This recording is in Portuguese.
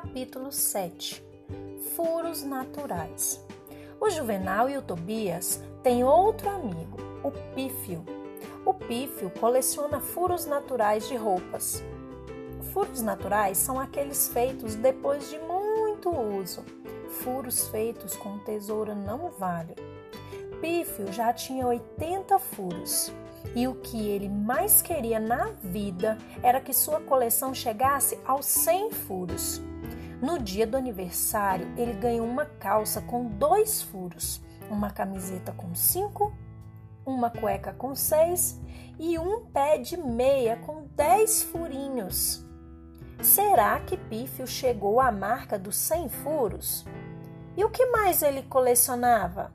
Capítulo 7 Furos naturais. O Juvenal e o Tobias têm outro amigo, o Pífio. O Pífio coleciona furos naturais de roupas. Furos naturais são aqueles feitos depois de muito uso. Furos feitos com tesoura não valem. Pífio já tinha 80 furos e o que ele mais queria na vida era que sua coleção chegasse aos 100 furos. No dia do aniversário, ele ganhou uma calça com dois furos, uma camiseta com cinco, uma cueca com seis e um pé de meia com dez furinhos. Será que Pífio chegou à marca dos 100 furos? E o que mais ele colecionava?